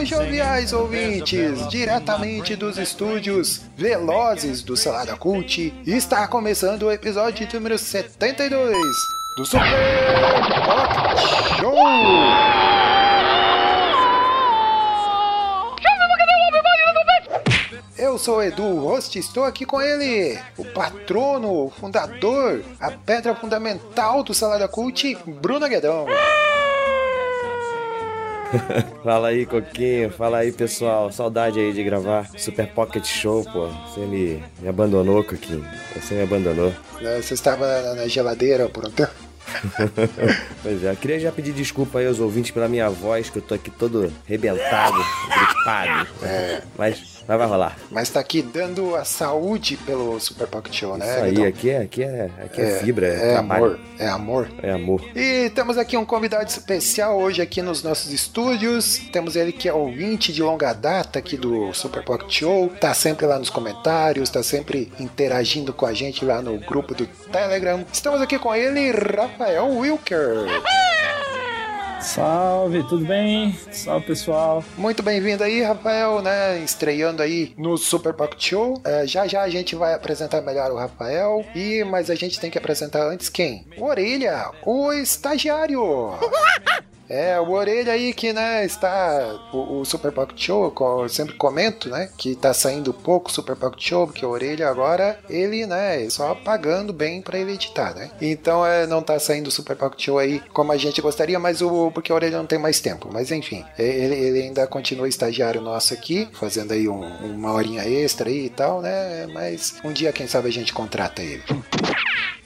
Saudações joviais ouvintes, diretamente dos estúdios velozes do Salada Cult, está começando o episódio número 72 do Super Pop Show! Eu sou Edu, host, estou aqui com ele, o patrono, o fundador, a pedra fundamental do Salada Cult, Bruno Guedão. fala aí, Coquinho. Fala aí, pessoal. Saudade aí de gravar Super Pocket Show, pô. Você me, me abandonou, Coquinho. Você me abandonou. Você estava na geladeira por um tempo? pois é, eu queria já pedir desculpa aí aos ouvintes pela minha voz, que eu tô aqui todo rebentado, gripado. É. Mas, mas vai rolar. Mas tá aqui dando a saúde pelo Super Pocket Show, né? Isso aí, então, aqui, é, aqui, é, aqui é, é fibra, é, é amor. É amor. É amor. E temos aqui um convidado especial hoje aqui nos nossos estúdios. Temos ele que é ouvinte de longa data aqui do Super Pocket Show. Tá sempre lá nos comentários, tá sempre interagindo com a gente lá no grupo do Telegram. Estamos aqui com ele, Rafael Wilker. Salve, tudo bem? Salve pessoal. Muito bem-vindo aí, Rafael, né? Estreando aí no Super Pocket Show. É, já já a gente vai apresentar melhor o Rafael. E mas a gente tem que apresentar antes quem? O Orelha, o estagiário. É, o Orelha aí que, né, está. O, o Super Pocket Show, eu sempre comento, né, que tá saindo pouco Super Pocket Show, porque o Orelha agora, ele, né, só pagando bem para ele editar, né? Então, é, não tá saindo Super Pocket Show aí como a gente gostaria, mas o. Porque o Orelha não tem mais tempo. Mas enfim, ele, ele ainda continua estagiário nosso aqui, fazendo aí um, uma horinha extra aí e tal, né? Mas um dia, quem sabe, a gente contrata ele.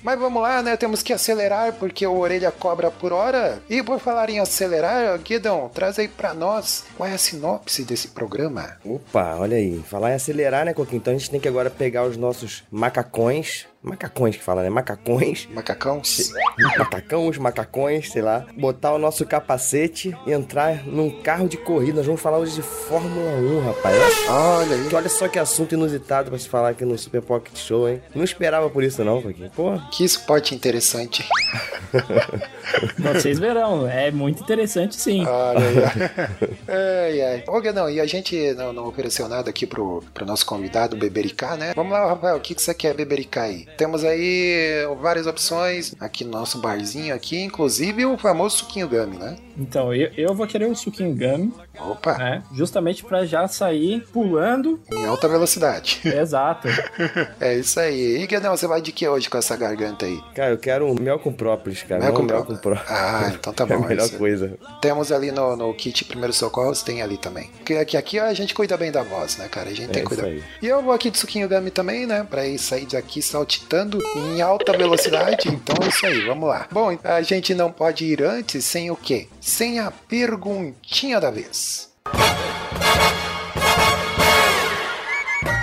Mas vamos lá, né? Temos que acelerar porque o orelha cobra por hora. E por falar em acelerar, Guidão, traz aí pra nós qual é a sinopse desse programa. Opa, olha aí. Falar em acelerar, né, Coquinho? Então a gente tem que agora pegar os nossos macacões Macacões que fala, né? Macacões. Macacões. Macacões, macacões, sei lá. Botar o nosso capacete e entrar num carro de corrida. Nós vamos falar hoje de Fórmula 1, rapaz. Olha aí. Que olha só que assunto inusitado pra se falar aqui no Super Pocket Show, hein? Não esperava por isso, não, Paquinho. Pô. Que esporte interessante. Vocês verão, é muito interessante sim. Olha aí. ai, ai. Ô, Guedão, e a gente não, não ofereceu nada aqui pro, pro nosso convidado, Bebericar, né? Vamos lá, Rafael, o que, que você quer bebericar aí? Temos aí várias opções aqui no nosso barzinho aqui, inclusive o famoso suquinho gummy, né? Então, eu, eu vou querer um suquinho gummy. Opa! Né? Justamente para já sair pulando. Em alta velocidade. Exato. é isso aí. E Guedão, você vai de que hoje com essa garganta aí? Cara, eu quero um mel com própolis, cara. Mel, com, mel com própolis. Ah, então tá bom. é a melhor coisa. Temos ali no, no kit Primeiros Socorros, tem ali também. Porque aqui, aqui a gente cuida bem da voz, né, cara? A gente é tem que cuidar. E eu vou aqui de suquinho gummy também, né? Pra ir sair daqui saltitando em alta velocidade. Então é isso aí, vamos lá. Bom, a gente não pode ir antes sem o quê? Sem a perguntinha da vez.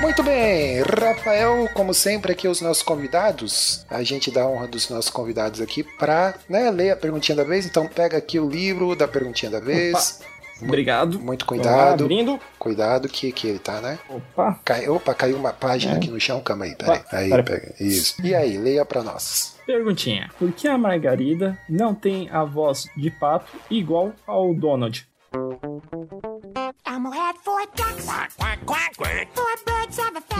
Muito bem, Rafael, como sempre aqui os nossos convidados, a gente dá a honra dos nossos convidados aqui para né, ler a perguntinha da vez, então pega aqui o livro da perguntinha da vez. Opa. Obrigado. Muito cuidado. abrindo. Cuidado que, que ele tá, né? Opa. Cai, opa, caiu uma página é. aqui no chão. Calma aí, peraí. Aí, pera. pega. Isso. E aí, leia pra nós. Perguntinha. Por que a Margarida não tem a voz de pato igual ao Donald?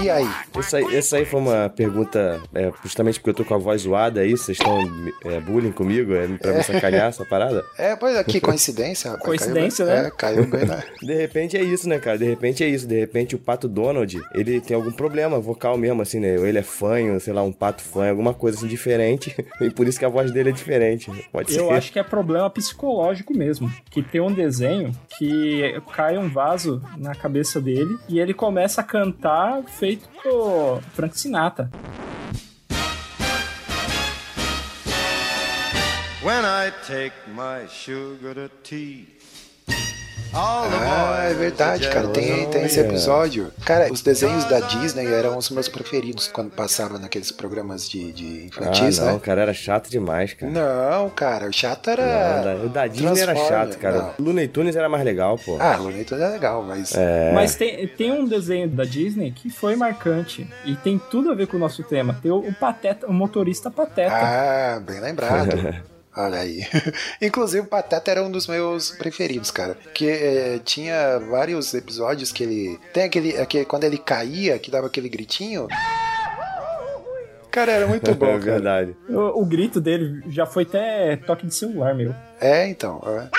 E aí? Essa, aí? essa aí foi uma pergunta é, justamente porque eu tô com a voz zoada aí, vocês estão é, bullying comigo, é, pra me sacanear essa parada? É, pois é, que coincidência, rapaz. Coincidência, caiu, né? É, caiu bem, né? De repente é isso, né, cara? De repente é isso. De repente o pato Donald, ele tem algum problema vocal mesmo, assim, né? Ou ele é fanho, sei lá, um pato fanho, alguma coisa assim diferente. E por isso que a voz dele é diferente. Pode eu ser. acho que é problema psicológico mesmo. Que tem um desenho que cai um vaso na cabeça dele e ele começa a cantar feito Frank Sinatra. When I take my sugar to tea Ah, é verdade, cara. Tem, tem esse episódio. Cara, os desenhos da Disney eram os meus preferidos quando passava naqueles programas de, de Ah, infantis, não, né? cara, era chato demais, cara. Não, cara, o chato Não, era. o da Disney era Transformer, chato, cara. não. Looney Tunes era mais legal, pô. Ah, Looney Tunes é legal, mas. É. Mas tem, tem um desenho da Disney que foi marcante e tem tudo a ver com o nosso tema. Tem o, o Pateta, o motorista Pateta. Ah, bem lembrado. Olha aí. Inclusive, o Pateta era um dos meus preferidos, cara. Que eh, tinha vários episódios que ele. Tem aquele, aquele. Quando ele caía, que dava aquele gritinho. Cara, era muito bom, é verdade. O, o grito dele já foi até toque de celular, meu. É, então. é.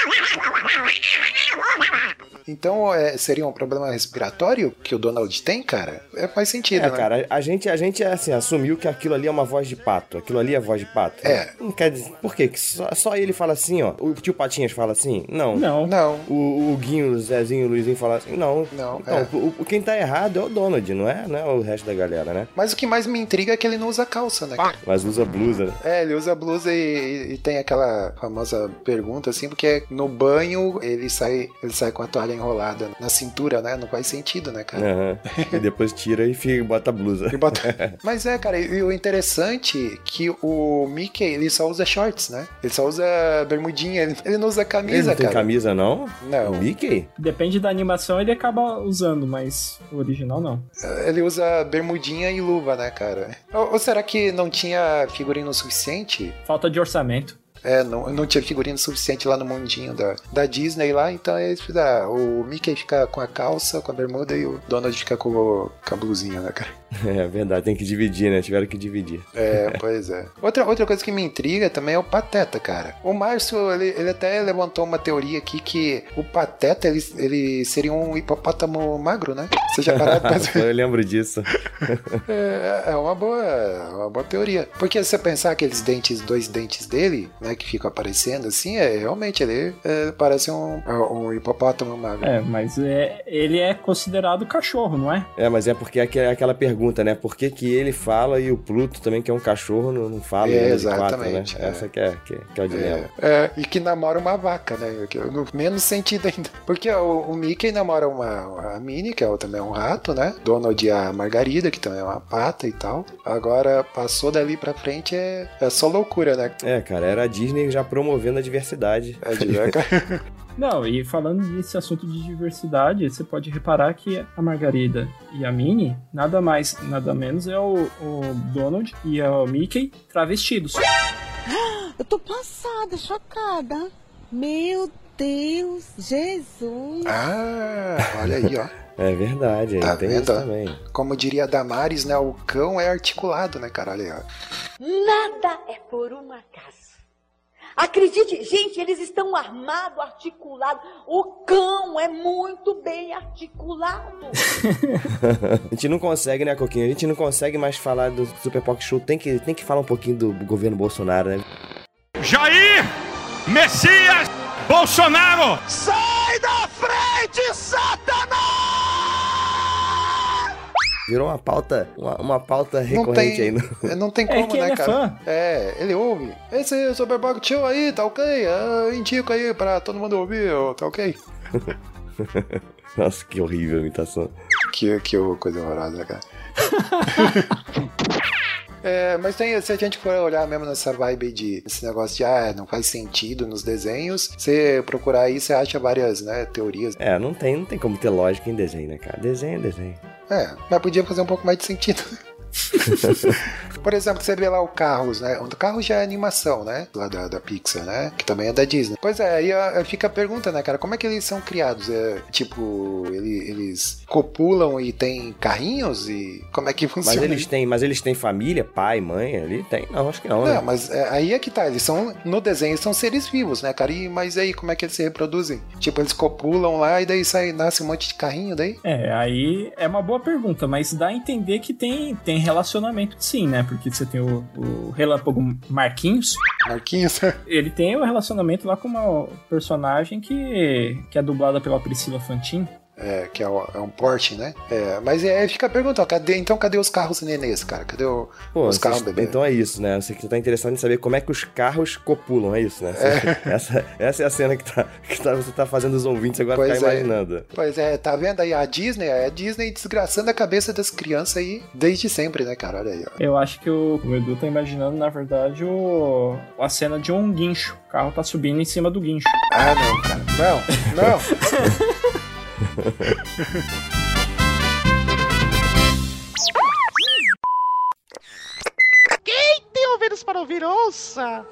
Então, é, seria um problema respiratório que o Donald tem, cara? É, faz sentido, É, né? cara, a gente, a gente assim, assumiu que aquilo ali é uma voz de pato. Aquilo ali é voz de pato. É. Não quer dizer. Por quê? Que só, só ele fala assim, ó. O tio Patinhas fala assim? Não. Não. Não. O, o Guinho, o Zezinho, o Luizinho fala assim? Não. Não, Então, é. o, o- quem tá errado é o Donald, não é? Não é o resto da galera, né? Mas o que mais me intriga é que ele não usa calça, né, cara? Mas usa blusa. né? É, ele usa blusa e, e tem aquela famosa pergunta, assim, porque no banho ele sai, ele sai com a toalha enrolada na cintura, né? Não faz sentido, né, cara? Aham. e depois tira e fica, bota a blusa. E bota- Mas é, cara, e o interessante é que o Mickey, ele só usa shorts, né? Ele só usa bermudinha, ele, ele não usa Ele camisa, não tem cara. camisa, não? Não. O Mickey? Depende da animação, ele acaba usando, mas o original não. Ele usa bermudinha e luva, né, cara? Ou, ou será que não tinha figurino suficiente? Falta de orçamento. É, não, não tinha figurino suficiente lá no mundinho da, da Disney lá, então eles fizeram. O Mickey fica com a calça, com a bermuda e o Donald fica com, o- com a blusinha, né, cara? É verdade, tem que dividir, né? Tiveram que dividir. É, pois é. Outra, outra coisa que me intriga também é o Pateta, cara. O Márcio, ele, ele até levantou uma teoria aqui que o Pateta, ele, ele seria um hipopótamo magro, né? Você já parou pra? Eu lembro disso. É, é uma boa, é uma boa teoria. Porque se você pensar aqueles dentes, dois dentes dele, né, que ficam aparecendo assim, é realmente ele é, parece um, um hipopótamo magro. É, mas é, ele é considerado cachorro, não é? É, mas é porque é é aquela pergunta, né? Por que, que ele fala e o Pluto também, que é um cachorro, não, fala É, de quatro, né? exatamente, é. Essa que é, que, que é o dilema. É, é, e que namora uma vaca, né? Menos sentido ainda. Porque o, o Mickey namora uma, a Minnie, que é, também é um rato, né? Donald e a Margarida, que também é uma pata e tal. Agora, passou dali pra frente, é, é só loucura, né? É, cara, era a Disney já promovendo a diversidade. É vaca. Não, e falando nesse assunto de diversidade, você pode reparar que a Margarida e a Minnie, nada mais, nada menos, é o, o Donald e o Mickey travestidos. Eu tô passada, chocada. Meu Deus, Jesus. ah, olha aí, ó. É verdade, Tá tem vendo? isso também. Como diria a Damares, né? O cão é articulado, né, cara? Olha aí, ó. Nada é por um acaso. Acredite, gente, eles estão armados, articulados. O cão é muito bem articulado. A gente não consegue, né, Coquinho? A gente não consegue mais falar do Super Pop Show. Tem que, tem que falar um pouquinho do governo Bolsonaro, né? Jair Messias Bolsonaro! Virou uma pauta, uma, uma pauta Não recorrente tem, aí. No... não tem É como, que né, ele é cara? fã. É, ele ouve. Esse Super Bowl Show aí, tá ok? Eu indico aí pra todo mundo ouvir, tá ok? Nossa, que horrível a imitação. Que, que coisa horrorosa, cara. É, mas tem, se a gente for olhar mesmo nessa vibe de esse negócio de ah, não faz sentido nos desenhos, você procurar aí, você acha várias né, teorias. É, não tem, não tem como ter lógica em desenho, né, cara? Desenho é desenho. É, mas podia fazer um pouco mais de sentido. Por exemplo, você vê lá o Carros, né? O Carros já é animação, né? Lá da, da Pixar, né? Que também é da Disney. Pois é, aí fica a pergunta, né, cara? Como é que eles são criados? É, tipo, ele- eles copulam e tem carrinhos? E como é que funciona? Mas eles têm, mas eles têm família, pai, mãe ali? Tem? Não, acho que não, Não, né? mas é, aí é que tá, eles são, no desenho, são seres vivos, né, cara? E, mas aí, como é que eles se reproduzem? Tipo, eles copulam lá e daí sai, nasce um monte de carrinho daí? É, aí é uma boa pergunta, mas dá a entender que tem, tem relacionamento sim, né? Porque você tem o, o Relâmpago Marquinhos, Marquinhos? ele tem o relacionamento lá com uma personagem que, que é dublada pela Priscila Fantin. É, que é, o- é um Porsche, né? É, mas aí fica a pergunta, ó, cadê, então cadê os carros nenês, cara? Cadê o- Pô, os carros bebê? então é isso, né? Você que tá interessado em saber como é que os carros copulam, é isso, né? Essa, essa é a cena que, tá, que tá- você tá fazendo os ouvintes agora Pois ficar é. imaginando. Pois é, tá vendo aí a Disney? É a Disney desgraçando a cabeça das crianças aí desde sempre, né, cara? Olha aí, ó. Eu acho que o, o Edu tá imaginando, na verdade, o, a cena de um guincho. O carro tá subindo em cima do guincho. Ah, não, cara. Não, não. Tem ouvidos para ouvir, ouça!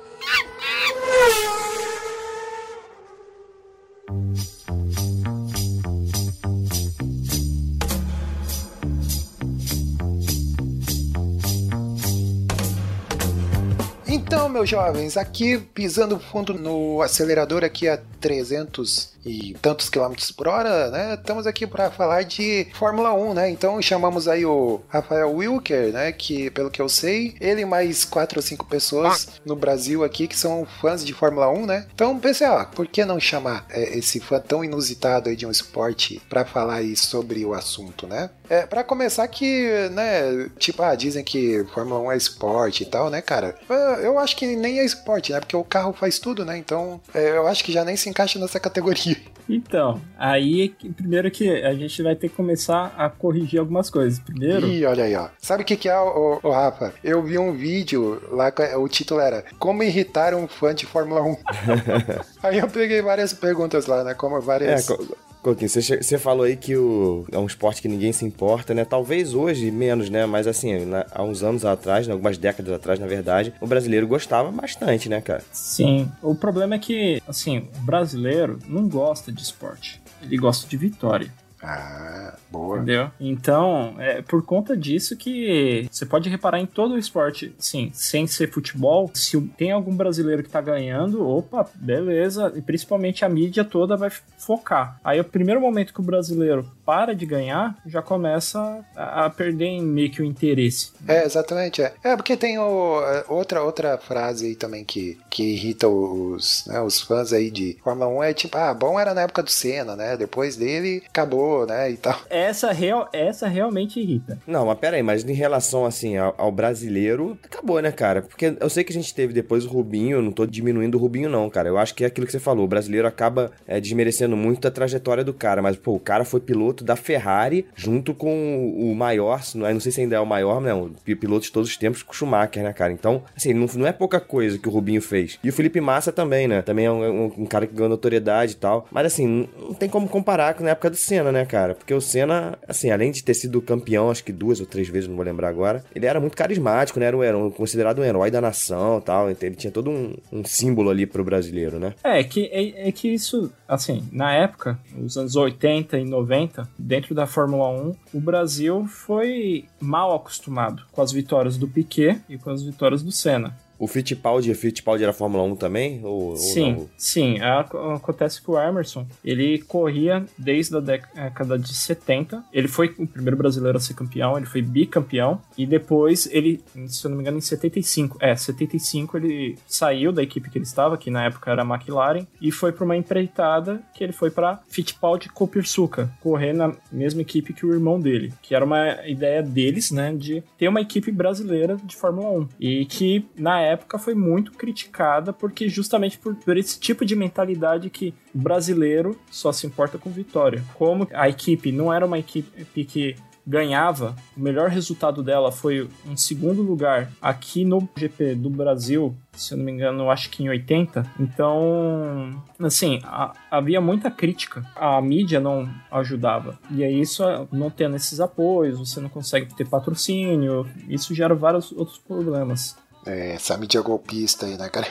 Então, meus jovens, aqui pisando fundo no acelerador aqui a 300 e tantos quilômetros por hora, né? Estamos aqui para falar de Fórmula 1, né? Então chamamos aí o Rafael Wilker, né? Que pelo que eu sei, ele e mais quatro ou cinco pessoas no Brasil aqui que são fãs de Fórmula 1, né? Então pensei, ó, por que não chamar é, esse fã tão inusitado aí de um esporte para falar aí sobre o assunto, né? É, para começar que, né, tipo, ah, dizem que Fórmula 1 é esporte e tal, né, cara? É, Eu acho que nem é esporte, né? Porque o carro faz tudo, né? Então, é, eu acho que já nem se encaixa nessa categoria. Então, aí é que- primeiro que a gente vai ter que começar a corrigir algumas coisas. Primeiro, Ih, olha aí, ó. Sabe o que que é, o, Rafa? Eu vi um vídeo lá, o título era Como irritar um fã de Fórmula 1. aí eu peguei várias perguntas lá, né? Como É, várias... Co- Coquinho, você, você falou aí que o, é um esporte que ninguém se importa, né? Talvez hoje menos, né? Mas assim, na- há uns anos atrás, né? algumas décadas atrás, na verdade, o brasileiro gostava bastante, né, cara? sim. O problema é que, assim, o brasileiro não gosta de esporte. Ele gosta de vitória. Ah, boa. Entendeu? Então, é por conta disso que você pode reparar em todo o esporte, sim, sem ser futebol, se tem algum brasileiro que tá ganhando, opa, beleza, e principalmente a mídia toda vai focar. Aí o primeiro momento que o brasileiro para de ganhar, já começa a, a perder meio que o interesse. É, exatamente. É, é porque tem o, é, outra, outra frase aí também que, que irrita os, né, os fãs aí de Fórmula 1 é tipo, ah, bom era na época do Senna, né? Depois dele acabou, né? E tal. Essa, real, essa realmente irrita. Não, mas pera aí, mas em relação, assim, ao, ao brasileiro, acabou, né, cara? Porque eu sei que a gente teve depois o Rubinho, eu não tô diminuindo o Rubinho, não, cara. Eu acho que é aquilo que você falou, o brasileiro acaba é, desmerecendo muito a trajetória do cara, mas, pô, o cara foi piloto da Ferrari junto com o maior, não é- não sei se ainda é o maior, não, o pi- piloto de todos os tempos, o Schumacher, né, cara? Então, assim, não, não é pouca coisa que o Rubinho fez. E o Felipe Massa também, né? Também é um, um- um cara que ganhou notoriedade e tal. Mas, assim, não, tem como comparar com na época do Senna, né, cara? Porque o Senna, assim, além de ter sido campeão, acho que duas ou três vezes, não vou lembrar agora, ele era muito carismático, né? Era um, era considerado um herói da nação e tal. Então, ele tinha todo um, um símbolo ali pro brasileiro, né? É, que, é, é que isso, assim, na época, nos anos 80 e 90, dentro da Fórmula 1, o Brasil foi mal acostumado com as vitórias do Piquet e com as vitórias do Senna. O Fittipaldi, Fittipaldi era Fórmula 1 também? Ou, ou sim, não? sim. Acontece que o Emerson, ele corria desde a década de 70. Ele foi o primeiro brasileiro a ser campeão, ele foi bicampeão. E depois ele, se eu não me engano, em 75. É, 75 ele saiu da equipe que ele estava, que na época era a McLaren, e foi para uma empreitada que ele foi para Fittipaldi Copersuca, correr na mesma equipe que o irmão dele. Que era uma ideia deles, né, de ter uma equipe brasileira de Fórmula 1. E que na época foi muito criticada porque justamente por, por esse tipo de mentalidade que brasileiro só se importa com vitória. Como a equipe não era uma equipe que ganhava, o melhor resultado dela foi um segundo lugar aqui no GP do Brasil, se eu não me engano, acho que em 80. Então, assim, a- havia muita crítica. A mídia não ajudava. E aí isso, não tendo esses apoios, você não consegue ter patrocínio, isso gera vários outros problemas. É, essa mídia golpista aí, né, cara?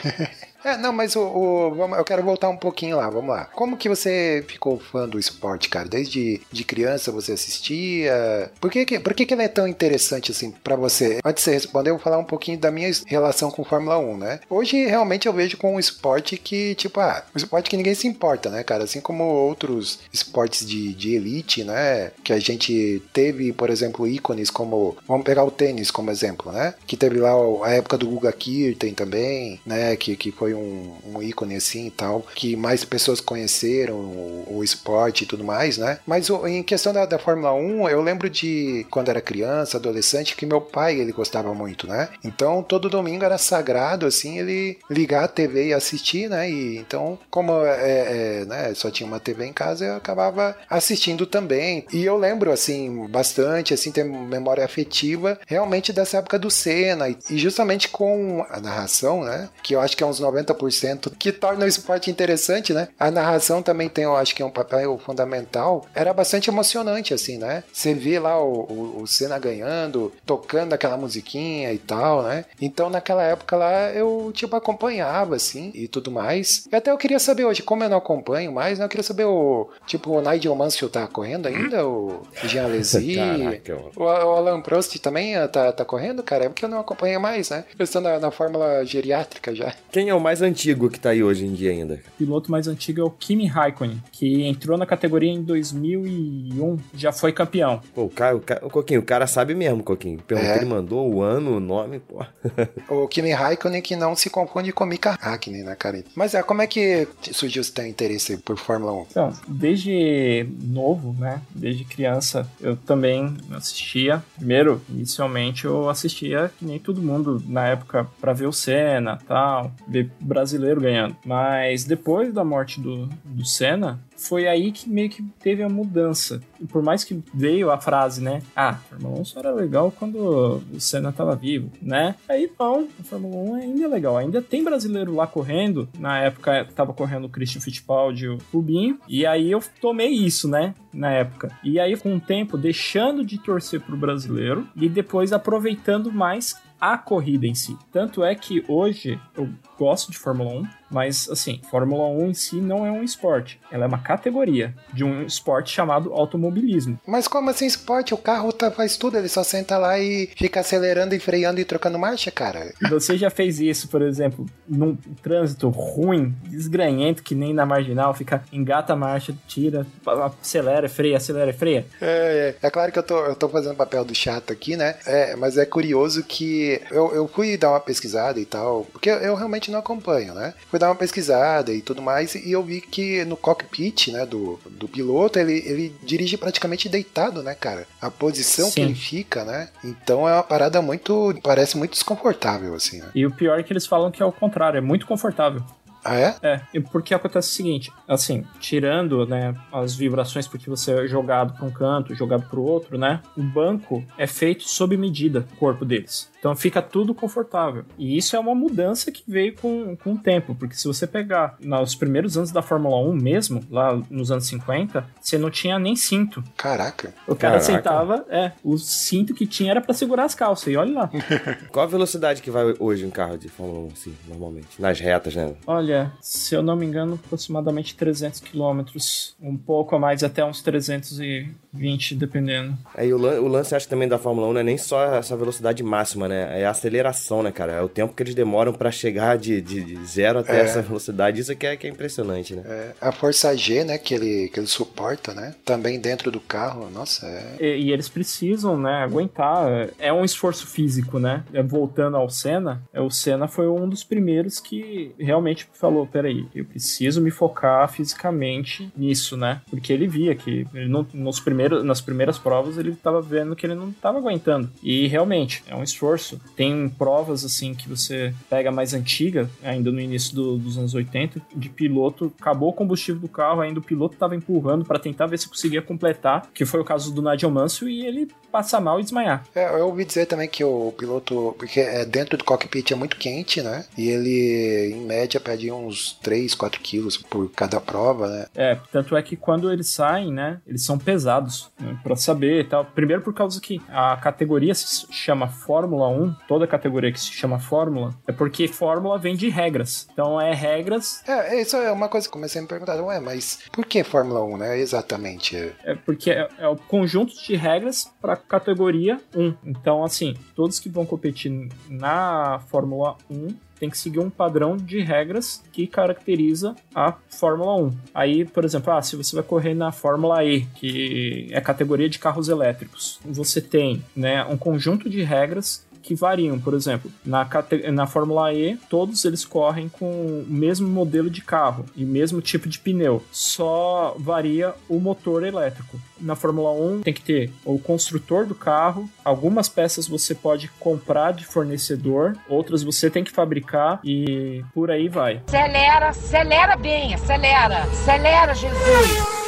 É, não, mas o, o- eu quero voltar um pouquinho lá, vamos lá. Como que você ficou fã do esporte, cara? Desde de criança você assistia? Por que que, por que que ele é tão interessante assim pra você? Antes de você responder, eu vou falar um pouquinho da minha relação com Fórmula 1, né? Hoje realmente eu vejo com um esporte que, tipo, ah, um esporte que ninguém se importa, né, cara? Assim como outros esportes de, de elite, né? Que a gente teve, por exemplo, ícones como. Vamos pegar o tênis como exemplo, né? Que teve lá a época do Guga Kirten também, né? Que, que foi foi um, um ícone assim e tal, que mais pessoas conheceram o, o esporte e tudo mais, né? Mas o, em questão da, da Fórmula 1, eu lembro de quando era criança, adolescente, que meu pai ele gostava muito, né? Então todo domingo era sagrado assim ele ligar a TV e assistir, né? E então como é, é, né, só tinha uma TV em casa, eu acabava assistindo também. E eu lembro assim bastante, assim ter memória afetiva realmente dessa época do Senna e justamente com a narração, né? Que eu acho que é uns 90% que torna o esporte interessante, né? A narração também tem, eu acho que é um papel fundamental. Era bastante emocionante assim, né? Você vê lá o, o, o Senna ganhando, tocando aquela musiquinha e tal, né? Então naquela época lá eu tipo acompanhava assim e tudo mais. E até eu queria saber hoje, como eu não acompanho mais, né? Eu queria saber o tipo o Nigel Mansell tá correndo ainda, o Jean Alesi, o, o Alan Prost também eh, tá, tá correndo, cara? É porque eu não acompanho mais, né? Eu estou na, na fórmula geriátrica já. Quem é o mais antigo que tá aí hoje em dia ainda? O piloto mais antigo é o Kimi Raikkonen, que entrou na categoria em 2001, já foi campeão. Pô, o cara, o, cara, o Coquinho, o cara sabe mesmo, Coquinho. Perguntou, é. ele mandou o ano, o nome, pô. o Kimi Raikkonen que não se confunde com Mika Hakkinen, né, cara? Mas é, como é que surgiu esse teu interesse por Fórmula 1? Então, desde novo, né, desde criança, eu também assistia. Primeiro, inicialmente, eu assistia que nem todo mundo na época para ver o Senna, tal, ver brasileiro ganhando. Mas depois da morte do, do Senna, foi aí que meio que teve a mudança. E por mais que veio a frase, né? Ah, Fórmula 1 só era legal quando o Senna tava vivo, né? Aí não, a Fórmula 1 ainda é legal. Ainda tem brasileiro lá correndo. Na época tava correndo o Christian Fittipaldi o Rubinho. E aí eu tomei isso, né? Na época. E aí, com o tempo, deixando de torcer pro brasileiro e depois aproveitando mais a corrida em si. Tanto é que hoje eu gosto de Fórmula 1, mas assim, Fórmula 1 em si não é um esporte, ela é uma categoria de um esporte chamado automobilismo. Mas como assim esporte? O carro tá, faz tudo, ele só senta lá e fica acelerando e freando e trocando marcha, cara. Você já fez isso, por exemplo, num trânsito ruim, desgranhento, que nem na marginal, fica engata a marcha, tira, acelera, freia, acelera, freia. É, é, é claro que eu tô, eu tô fazendo papel do chato aqui, né? É, mas é curioso que eu, eu fui dar uma pesquisada e tal, porque eu realmente não acompanho, né? Fui dar uma pesquisada e tudo mais, e eu vi que no cockpit, né, do, do piloto, ele, ele dirige praticamente deitado, né, cara? A posição Sim. que ele fica, né? Então é uma parada muito. parece muito desconfortável, assim, né? E o pior é que eles falam que é o contrário, é muito confortável. Ah, é? É, porque acontece o seguinte, assim, tirando, né, as vibrações porque você é jogado para um canto, jogado para o outro, né, o banco é feito sob medida, o corpo deles. Então fica tudo confortável. E isso é uma mudança que veio com, com o tempo, porque se você pegar nos primeiros anos da Fórmula 1 mesmo, lá nos anos 50, você não tinha nem cinto. Caraca. O cara Caraca. sentava, é, o cinto que tinha era para segurar as calças, e olha lá. Qual a velocidade que vai hoje um carro de Fórmula 1, assim, normalmente? Nas retas, né? Olha, se eu não me engano, aproximadamente 300 quilômetros, um pouco a mais, até uns 320, dependendo. Aí o, lan o lance, acho também da Fórmula 1 não é nem só essa velocidade máxima, né? É a aceleração, né, cara? É o tempo que eles demoram para chegar de, de, de, zero até é. essa velocidade. Isso que é, que é impressionante, né? É. A força G, né, que ele, que ele suporta, né? Também dentro do carro, nossa, é... E, e eles precisam, né, aguentar. É um esforço físico, né? É, voltando ao Senna, é, o Senna foi um dos primeiros que realmente falou, peraí, eu preciso me focar fisicamente nisso, né? Porque ele via que ele não, nos primeiros, nas primeiras provas ele estava vendo que ele não estava aguentando. E realmente, é um esforço. Tem provas assim que você pega mais antiga, ainda no início do, dos anos 80, de piloto, acabou o combustível do carro, ainda o piloto estava empurrando para tentar ver se conseguia completar, que foi o caso do Nigel Mansell, e ele passa mal e desmaiar. É, eu ouvi dizer também que o piloto, porque é dentro do cockpit é muito quente, né? E ele, em média, pede uns 3, 4 quilos por cada prova, né? É, tanto é que quando eles saem, né, eles são pesados, né, para saber e tal. Primeiro por causa que a categoria se chama Fórmula 1, toda categoria que se chama Fórmula, é porque Fórmula vem de regras. Então é regras... É, isso é uma coisa que comecei a me perguntar, ué, mas por que Fórmula 1, né, exatamente? É porque é, é o conjunto de regras para categoria 1. Então, assim, todos que vão competir na Fórmula 1 tem que seguir um padrão de regras que caracteriza a Fórmula 1. Aí, por exemplo, ah, se você vai correr na Fórmula E, que é categoria de carros elétricos, você tem né, um conjunto de regras que variam. Por exemplo, na, na Fórmula E, todos eles correm com o mesmo modelo de carro e mesmo tipo de pneu, só varia o motor elétrico. Na Fórmula 1 tem que ter o construtor do carro, algumas peças você pode comprar de fornecedor, outras você tem que fabricar e por aí vai. Acelera, acelera bem, acelera, acelera, Jesus.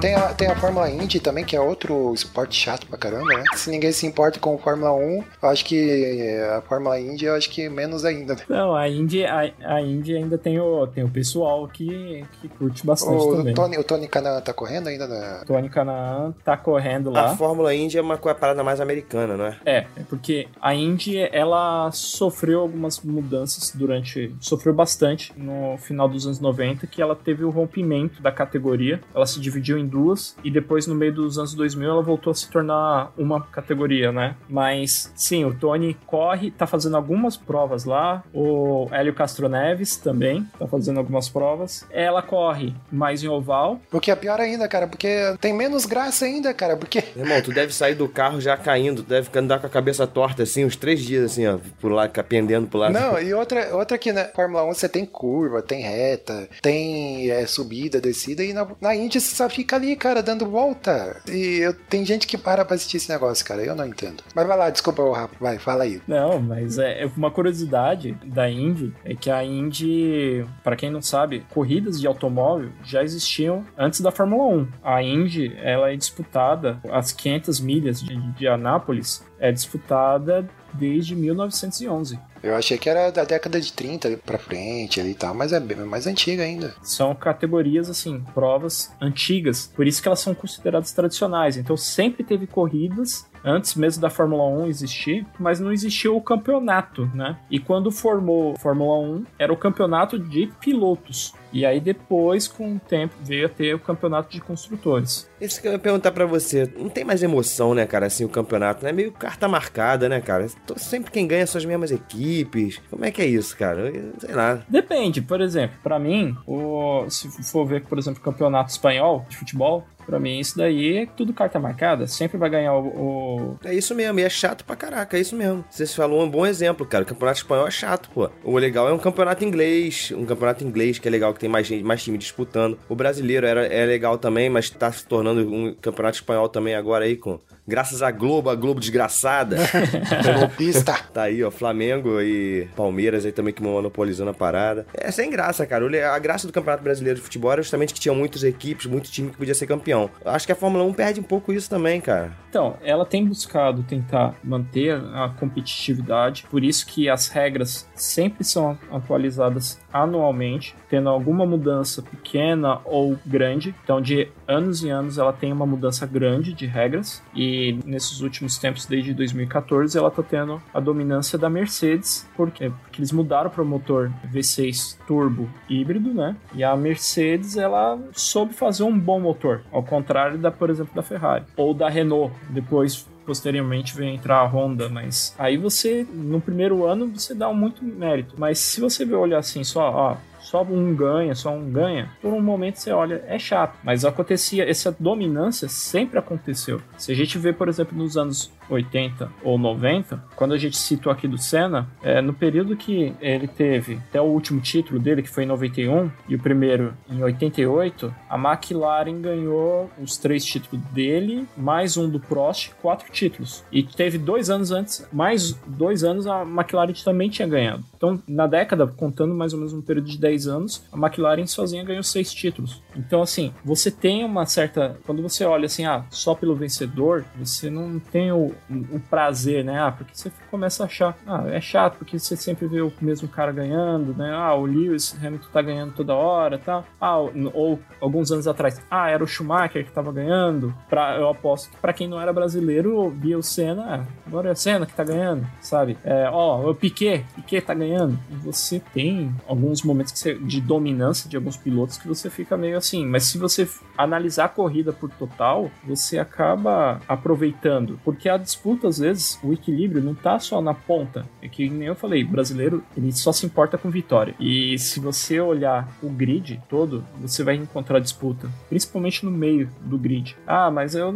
Tem a, tem a Fórmula Indy também, que é outro esporte chato pra caramba, né? Se ninguém se importa com a Fórmula 1, eu acho que a Fórmula Indy, eu acho que menos ainda. né? Não, a Indy, a, a Indy ainda tem o, tem o pessoal que, que curte bastante O também. Tony, o Tony Canan tá correndo ainda, né? Tony Canaan tá correndo lá. A Fórmula Indy é uma co- parada mais americana, não é? É, é porque a Indy, ela sofreu algumas mudanças durante... Sofreu bastante no final dos anos 90, que ela teve o rompimento da categoria. Ela se dividiu em duas, e depois, no meio dos anos 2000, ela voltou a se tornar uma categoria, né? Mas, sim, o Tony corre, tá fazendo algumas provas lá. O Hélio Castro Neves também tá fazendo algumas provas. Ela corre mais em oval, O que é pior ainda, cara, porque tem menos graça ainda, cara, porque Irmão, tu deve sair do carro já caindo, tu deve andar com a cabeça torta assim, uns três dias assim, ó, por lá, pendendo pro lado. Não, e outra, outra que na Fórmula 1 você tem curva, tem reta, tem é, subida, descida, e na, na Indy você só fica ali, cara, dando volta. E eu, tem gente que para pra assistir esse negócio, cara, eu não entendo. Mas vai lá, desculpa, ô Rafa, vai, fala aí. Não, mas é, é uma curiosidade da Indy é que a Indy, para quem não sabe, corridas de automóvel já existiam antes da Fórmula 1. A Indy, ela é disputada as 500 milhas de, de Anápolis é disputada desde 1911. Eu achei que era da década de 30 pra frente ali e tal, mas é bem mais antiga ainda. São categorias, assim, provas antigas, por isso que elas são consideradas tradicionais. Então sempre teve corridas antes mesmo da Fórmula 1 existir, mas não existia o campeonato, né? E quando formou Fórmula 1, era o campeonato de pilotos. E aí depois, com o tempo, veio a ter o campeonato de construtores. Isso que eu ia perguntar pra você, não tem mais emoção, né, cara, assim, o campeonato, né? Meio carta marcada, né, cara? Sempre quem ganha são as mesmas equipes. Como é que é isso, cara? Eu- Sei lá. Depende, por exemplo, pra mim, o, se for ver, por exemplo, o campeonato espanhol de futebol, pra mim isso daí é tudo carta marcada. Sempre vai ganhar o- o É isso mesmo, e é chato pra caraca, é isso mesmo. Você falou um bom exemplo, cara. O campeonato espanhol é chato, pô. O legal é um campeonato inglês, um campeonato inglês que é legal, que tem mais gente, mais time disputando. O brasileiro era, é legal também, mas tá se tornando um campeonato espanhol também agora aí, com. Graças à Globo, a Globo desgraçada. Golpista. Tá aí, ó, Flamengo e Palmeiras aí também que monopolizando a parada. É sem graça, cara. A graça do Campeonato Brasileiro de Futebol era justamente que tinha muitas equipes, muito time que podia ser campeão. Eu Acho que a Fórmula 1 perde um pouco isso também, cara. Então, ela tem buscado tentar manter a competitividade, por isso que as regras sempre são atualizadas anualmente, tendo alguma mudança pequena ou grande. Então, de anos e anos, ela tem uma mudança grande de regras, e nesses últimos tempos, desde 2014, ela está tendo a dominância da Mercedes, porque, porque eles mudaram para o motor V6 turbo híbrido, né? E a Mercedes, ela soube fazer um bom motor, ao contrário da, por exemplo, da Ferrari ou da Renault. Depois posteriormente vem entrar a Honda, mas aí você, no primeiro ano, você dá muito mérito. Mas se você olhar assim, só, ó, só um ganha, só um ganha, por um momento você olha, é chato. Mas acontecia, essa dominância sempre aconteceu. Se a gente vê, por exemplo, nos anos 80 ou 90, quando a gente citou aqui do Senna, é, no período que ele teve até o último título dele, que foi em 91, e o primeiro em 88, a McLaren ganhou os três títulos dele, mais um do Prost, quatro títulos. E teve dois anos antes, mais dois anos, a McLaren também tinha ganhado. Então, na década, contando mais ou menos um período de 10 anos, a McLaren sozinha ganhou seis títulos. Então, assim, você tem uma certa. Quando você olha assim, ah, só pelo vencedor, você não tem o, o prazer, né? Ah, porque você começa a achar, ah, é chato, porque você sempre vê o mesmo cara ganhando, né? Ah, o Lewis Hamilton tá ganhando toda hora tal. Ah, ou, ou alguns anos atrás, ah, era o Schumacher que tava ganhando. Pra, eu aposto que pra quem não era brasileiro, via o Senna, ah, agora é o Senna que tá ganhando, sabe? É, ó, o Piquet, Piquet tá ganhando. E você tem alguns momentos que você, de dominância de alguns pilotos que você fica meio assim. Mas se você analisar a corrida por total, você acaba aproveitando. Porque a disputa, às vezes, o equilíbrio não tá só na ponta. É que, nem eu falei, brasileiro, ele só se importa com vitória. E se você olhar o grid todo, você vai encontrar disputa, principalmente no meio do grid. Ah, mas eu,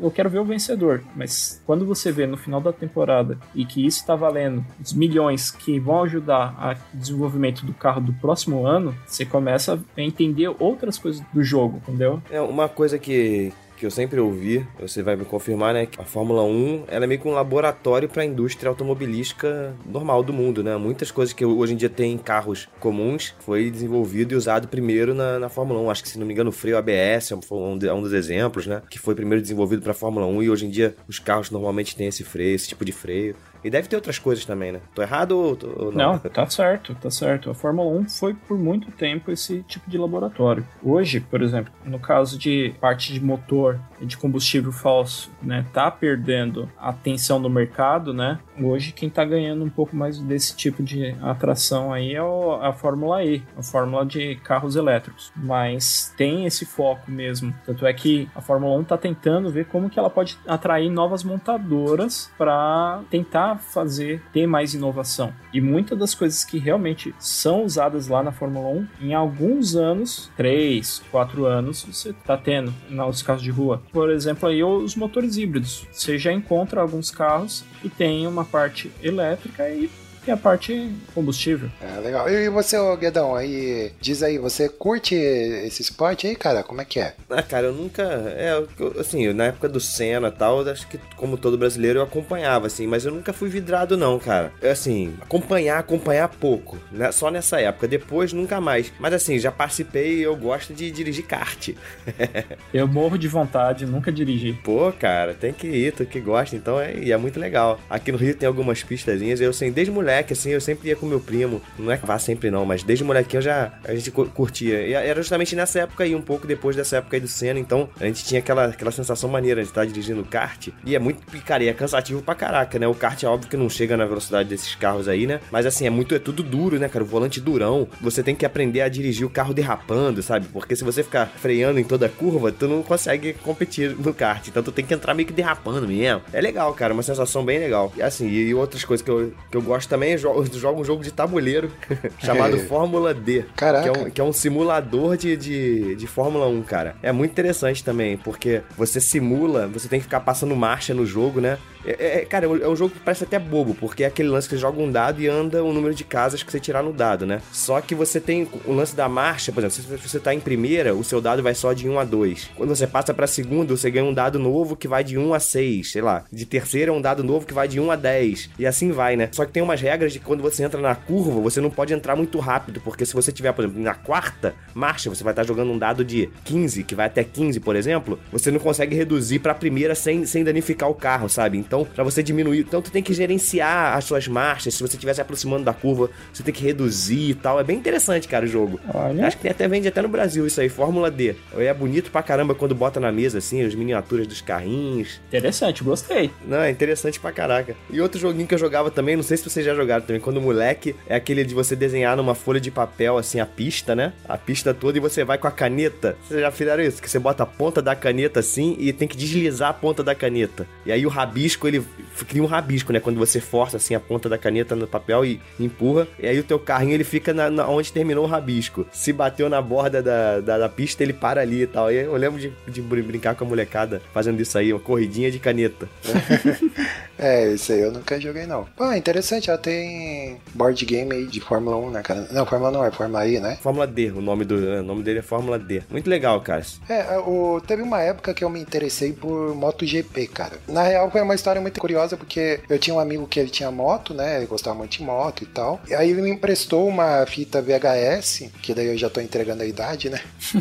eu quero ver o vencedor. Mas quando você vê no final da temporada e que isso está valendo os milhões que vão ajudar a desenvolvimento do carro do próximo ano, você começa a entender outras coisas do jogo, entendeu? É uma coisa que, que eu sempre ouvi, você vai me confirmar, né? Que a Fórmula 1 ela é meio que um laboratório para a indústria automobilística normal do mundo, né? Muitas coisas que hoje em dia tem em carros comuns foi desenvolvido e usado primeiro na, na Fórmula 1. Acho que, se não me engano, o freio ABS é um, é um dos exemplos, né? Que foi primeiro desenvolvido para a Fórmula 1 e hoje em dia os carros normalmente têm esse freio, esse tipo de freio. E deve ter outras coisas também, né? Tô errado ou, ou não? Não, tá certo, tá certo. A Fórmula 1 foi por muito tempo esse tipo de laboratório. Hoje, por exemplo, no caso de parte de motor e de combustível falso, né, tá perdendo atenção no mercado, né? Hoje quem tá ganhando um pouco mais desse tipo de atração aí é a Fórmula E, a Fórmula de carros elétricos. Mas tem esse foco mesmo. Tanto é que a Fórmula 1 tá tentando ver como que ela pode atrair novas montadoras para tentar fazer ter mais inovação. E muitas das coisas que realmente são usadas lá na Fórmula 1, em alguns anos, 3, 4 anos, você tá tendo nos carros de rua. Por exemplo, aí os motores híbridos. Você já encontra alguns carros que tem uma parte elétrica e e a parte combustível. É, legal. E você, ô Guedão, aí, diz aí, você curte esse esporte aí, cara? Como é que é? Ah, cara, eu nunca. É, assim, na época do Senna e tal, acho que como todo brasileiro eu acompanhava, assim, mas eu nunca fui vidrado, não, cara. Eu, assim, acompanhar, acompanhar pouco. Né? Só nessa época. Depois, nunca mais. Mas assim, já participei e eu gosto de dirigir kart. Eu morro de vontade, nunca dirigi. Pô, cara, tem que ir, tu que gosta, então é, e é muito legal. Aqui no Rio tem algumas pistazinhas, eu assim, desde moleque, assim, eu sempre ia com meu primo. Não é que vá sempre não, mas desde molequinho eu já a gente cu- curtia. E era justamente nessa época aí, um pouco depois dessa época aí do Senna, então a gente tinha aquela, aquela sensação maneira de estar dirigindo kart. E é muito, cara, e é cansativo pra caraca, né? O kart é óbvio que não chega na velocidade desses carros aí, né? Mas assim, é muito, é tudo duro, né, cara? O volante durão. Você tem que aprender a dirigir o carro derrapando, sabe? Porque se você ficar freando em toda curva, tu não consegue competir no kart. Então tu tem que entrar meio que derrapando mesmo. É legal, cara, uma sensação bem legal. E assim, e outras coisas que eu, que eu gosto também, jogo, eu jogo um jogo de tabuleiro chamado É. Fórmula D. Caraca. Que é um, que é um simulador de, de, de Fórmula 1, cara. É muito interessante também, porque você simula, você tem que ficar passando marcha no jogo, né? É, é- cara, é um jogo que parece até bobo, porque é aquele lance que você joga um dado e anda o número de casas que você tirar no dado, né? Só que você tem o lance da marcha, por exemplo, se você tá em primeira, o seu dado vai só de 1 a 2. Quando você passa pra segunda, você ganha um dado novo que vai de 1 a 6, sei lá. De terceira é um dado novo que vai de 1 a 10. E assim vai, né? Só que tem umas regras de que quando você entra na curva, você não pode entrar muito rápido, porque se você tiver, por exemplo, na quarta marcha, você vai estar jogando um dado de 15, que vai até 15, por exemplo, você não consegue reduzir pra primeira sem, sem danificar o carro, sabe? Então, pra você diminuir, então tu tem que gerenciar as suas marchas, se você estiver se aproximando da curva, você tem que reduzir e tal. É bem interessante, cara, o jogo. Olha. Acho que até vende até no Brasil isso aí, Fórmula D. É bonito pra caramba quando bota na mesa assim, as miniaturas dos carrinhos. Interessante, gostei. Não, é interessante pra caraca. E outro joguinho que eu jogava também, não sei se vocês já jogaram também, quando moleque, é aquele de você desenhar numa folha de papel, assim, a pista, né? A pista toda e você vai com a caneta. Vocês já fizeram isso? Que você bota a ponta da caneta assim e tem que deslizar a ponta da caneta. E aí o rabisco, ele f- cria um rabisco, né? Quando você força, assim, a ponta da caneta no papel e empurra. E aí o teu carrinho, ele fica na, na- onde terminou o rabisco. Se bateu na borda da, da, da pista, ele para ali e tal. E eu lembro de, de brin- brincar com a molecada fazendo isso aí, uma corridinha de caneta. É, isso aí eu nunca joguei não. Pô, interessante, já tem board game aí de Fórmula 1, né, cara? Não, Fórmula não, é Fórmula E, né? Fórmula D, o nome, do, o nome dele é Fórmula D. Muito legal, cara. É, o, teve uma época que eu me interessei por MotoGP, cara. Na real, foi uma história muito curiosa, porque eu tinha um amigo que ele tinha moto, né? Ele gostava muito de moto e tal. E aí ele me emprestou uma fita VHS, que daí eu já tô entregando a idade, né?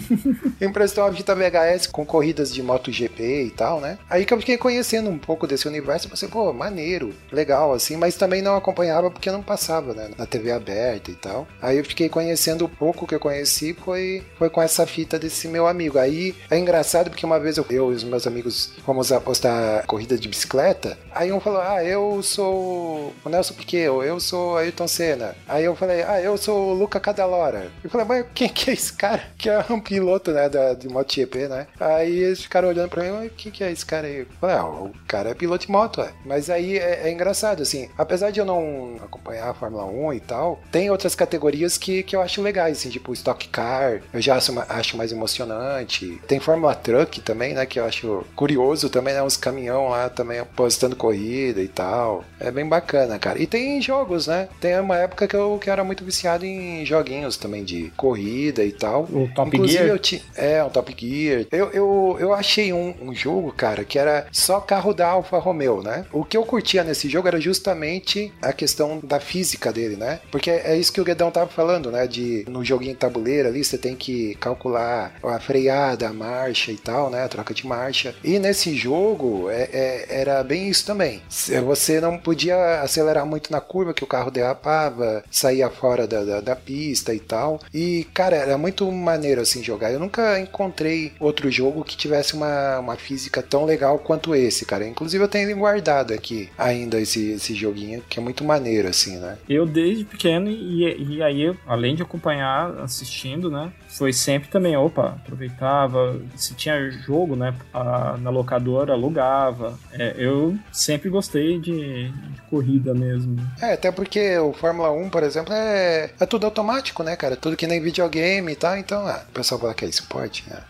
Emprestou uma fita VHS com corridas de MotoGP e tal, né? Aí que eu fiquei conhecendo um pouco desse universo, eu pensei, pô, maneiro, legal, assim, mas também não acompanhava acompanhava porque não passava, né? Na TV aberta e tal. Aí eu fiquei conhecendo o pouco que eu conheci foi, foi com essa fita desse meu amigo. Aí é engraçado porque uma vez eu, eu e os meus amigos fomos apostar corrida de bicicleta. Aí um falou: Ah, eu sou o Nelson Piquet, eu sou Ayrton Senna. Aí eu falei: Ah, eu sou o Luca Cadalora. Eu falei: Mas quem que é esse cara? Que é um piloto, né? Da, de MotoGP, né? Aí eles ficaram olhando pra mim: Mas quem que é esse cara aí? Eu falei: Ah, o cara é piloto de moto, é. Mas aí é, é engraçado, assim. Apesar de eu não acompanhar a Fórmula 1 e tal, tem outras categorias que, que eu acho legais, assim, tipo Stock Car, eu já acho, acho mais emocionante. Tem Fórmula Truck também, né? Que eu acho curioso também, né? Uns caminhão lá também postando corrida e tal. É bem bacana, cara. E tem jogos, né? Tem uma época que eu que era muito viciado em joguinhos também de corrida e tal. O Top Inclusive, Gear? Eu ti... É, um Top Gear. Eu, eu, eu achei um, um jogo, cara, que era só carro da Alfa Romeo, né? O que eu curtia nesse jogo era justamente a questão da física dele, né? Porque é isso que o Guedão tava falando, né? De no joguinho tabuleiro ali, você tem que calcular a freada, a marcha e tal, né? A troca de marcha. E nesse jogo é, é, era bem isso também. Você não podia acelerar muito na curva, que o carro derrapava, saía fora da, da, da pista e tal. E, cara, era muito maneiro assim jogar. Eu nunca encontrei outro jogo que tivesse uma, uma física tão legal quanto esse, cara. Inclusive eu tenho guardado aqui ainda esse, esse joguinho, que é muito maneiro, assim, né? Eu desde pequeno, e, e aí, além de acompanhar, assistindo, né? Foi sempre também, opa, aproveitava. Se tinha jogo, né? a- na locadora, alugava. É, eu sempre gostei de, de corrida mesmo. É, até porque o Fórmula 1, por exemplo, é, é tudo automático, né, cara? Tudo que nem videogame e tal. Então, ah, o pessoal fala que é esporte, né?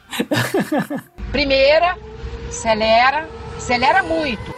Primeira, acelera, acelera muito.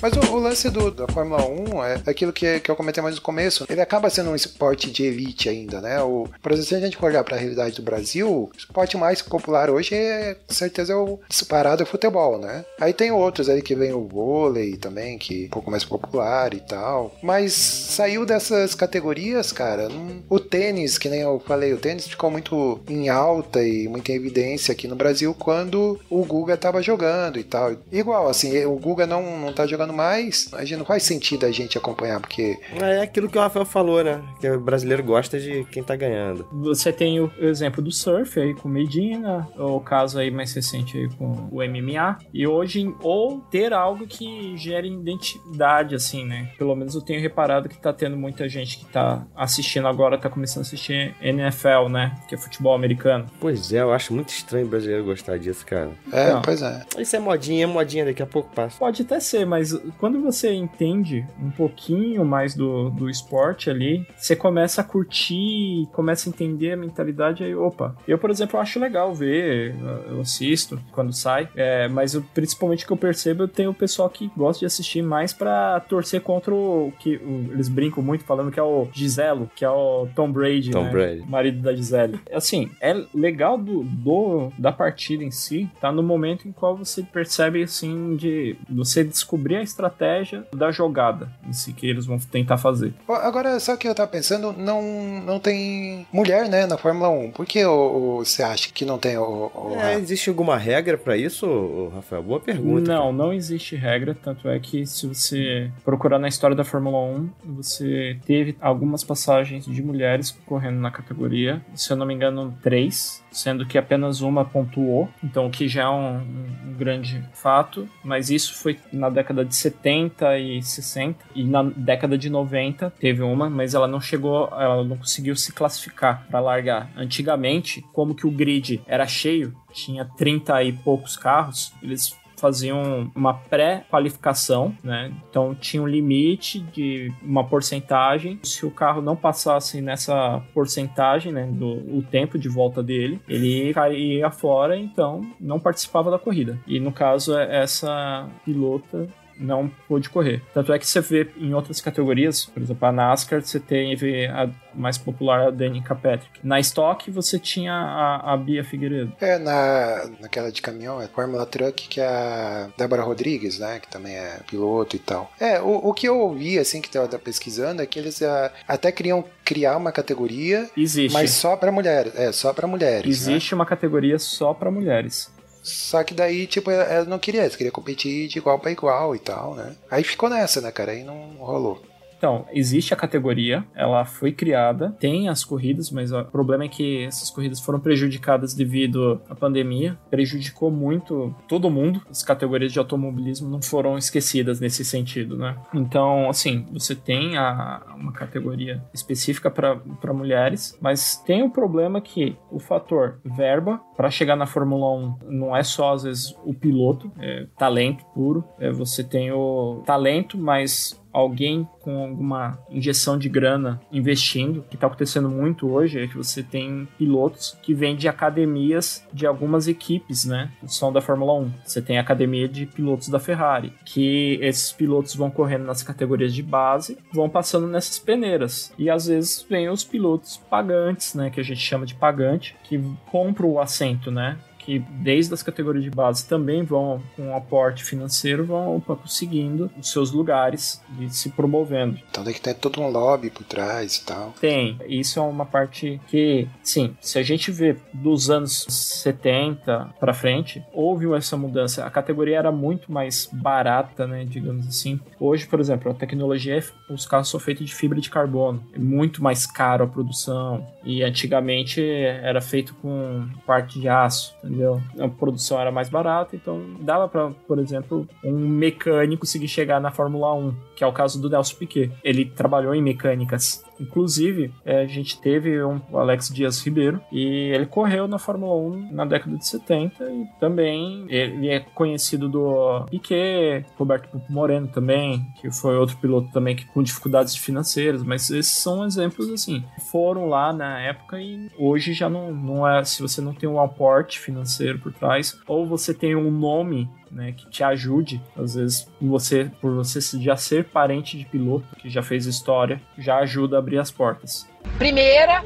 Mas o, o lance do, da Fórmula 1 é aquilo que, que eu comentei mais no começo. Ele acaba sendo um esporte de elite ainda, né? O, por exemplo, se a gente olhar para a realidade do Brasil, o esporte mais popular hoje é, com certeza, é o disparado é futebol, né? Aí tem outros aí que vem o vôlei também, que é um pouco mais popular e tal. Mas saiu dessas categorias, cara. não- o tênis, que nem eu falei, o tênis ficou muito em alta e muito em evidência aqui no Brasil quando o Guga tava jogando e tal. Igual, assim, o Guga não, não tá jogando mais, a gente não faz sentido a gente acompanhar, porque É aquilo que o Rafael falou, né? Que o brasileiro gosta de quem tá ganhando. Você tem o exemplo do surf aí com Medina, o caso aí mais recente aí com o MMA, e hoje, ou ter algo que gere identidade, assim, né? Pelo menos eu tenho reparado que tá tendo muita gente que tá assistindo agora, tá começando a assistir NFL, né? Que é futebol americano. Pois é, eu acho muito estranho o brasileiro gostar disso, cara. é, Não. pois é. Isso é modinha, é modinha, daqui a pouco passa. Pode até ser, mas quando você entende um pouquinho mais do, do esporte ali, você começa a curtir, começa a entender a mentalidade aí, opa. Eu, por exemplo, acho legal ver, eu assisto quando sai, é, mas eu, principalmente que eu percebo, eu tenho o pessoal que gosta de assistir mais pra torcer contra o que o- eles brincam muito falando que é o Giselo, que é o Tom Brady, Tom né? Brady. marido da Gisele. Assim, é legal do, do- da partida em si, tá no momento em qual você percebe, assim, de você descobrir a estratégia da jogada em si que eles vão tentar fazer. Agora, só que eu tava pensando, não, não tem mulher, né, na Fórmula 1. Por que você acha que não tem o... o- É, existe alguma regra pra isso, Rafael? Boa pergunta. não, não existe regra, tanto é que se você procurar na história da Fórmula 1, você teve algumas passagens de mulheres correndo na categoria, se eu não me engano, três, sendo que apenas uma pontuou, então o que já é um, um grande fato, mas isso foi na década de 70 e 60, e na década de 90 teve uma, mas ela não chegou, ela não conseguiu se classificar para largar. Antigamente, como que o grid era cheio, tinha 30 e poucos carros, eles faziam uma pré-qualificação, né? Então tinha um limite de uma porcentagem. Se o carro não passasse nessa porcentagem, né, do o tempo de volta dele, ele caía fora, então não participava da corrida. E no caso essa pilota não pôde correr. Tanto é que você vê em outras categorias, por exemplo, a NASCAR, você teve a mais popular, a Danica Patrick. Na Stock, você tinha a, a Bia Figueiredo. É, na, naquela de caminhão, é Fórmula Truck, que é a Débora Rodrigues, né? Que também é piloto e tal. É, o, o que eu ouvi, assim, que tava pesquisando, é que eles ah, até queriam criar uma categoria, Existe. mas só pra mulheres. É, só pra mulheres. né? Existe uma categoria só para mulheres. Só que daí, tipo, ela não queria, ela queria competir de igual pra igual e tal, né? Aí ficou nessa, né, cara? Aí não rolou. Então, existe a categoria, ela foi criada, tem as corridas, mas ó, o problema é que essas corridas foram prejudicadas devido à pandemia, prejudicou muito todo mundo. As categorias de automobilismo não foram esquecidas nesse sentido, né? Então, assim, você tem a, uma categoria específica para mulheres, mas tem o problema que o fator verba para chegar na Fórmula 1 não é só às vezes o piloto, é talento puro, é, você tem o talento, mas alguém com alguma injeção de grana investindo, que está acontecendo muito hoje, é que você tem pilotos que vêm de academias de algumas equipes, né? Que são da Fórmula 1. Você tem a academia de pilotos da Ferrari, que esses pilotos vão correndo nas categorias de base, vão passando nessas peneiras. E às vezes vem os pilotos pagantes, né? Que a gente chama de pagante, que compram o assento, né? Que desde as categorias de base também vão com um aporte financeiro vão conseguindo os seus lugares e se promovendo. Então tem que ter todo um lobby por trás e tal. Tem, isso é uma parte que, sim, se a gente vê dos anos 70 para frente, houve essa mudança. A categoria era muito mais barata, né, digamos assim. Hoje, por exemplo, a tecnologia, os carros são feitos de fibra de carbono. É muito mais caro a produção e antigamente era feito com parte de aço, entendeu? A produção era mais barata, então dava para, por exemplo, um mecânico conseguir chegar na Fórmula 1, que é o caso do Nelson Piquet. Ele trabalhou em mecânicas. Inclusive, é, a gente teve um, o Alex Dias Ribeiro e ele correu na Fórmula 1 na década de 70 e também ele é conhecido do Piquet, Roberto Pupo Moreno também, que foi outro piloto também que com dificuldades financeiras, mas esses são exemplos assim. Foram lá na época e hoje já não, não é, se você não tem um aporte financeiro por trás, ou você tem um nome né, que te ajude, às vezes você por você já ser parente de piloto que já fez história, já ajuda a abrir as portas. Primeira,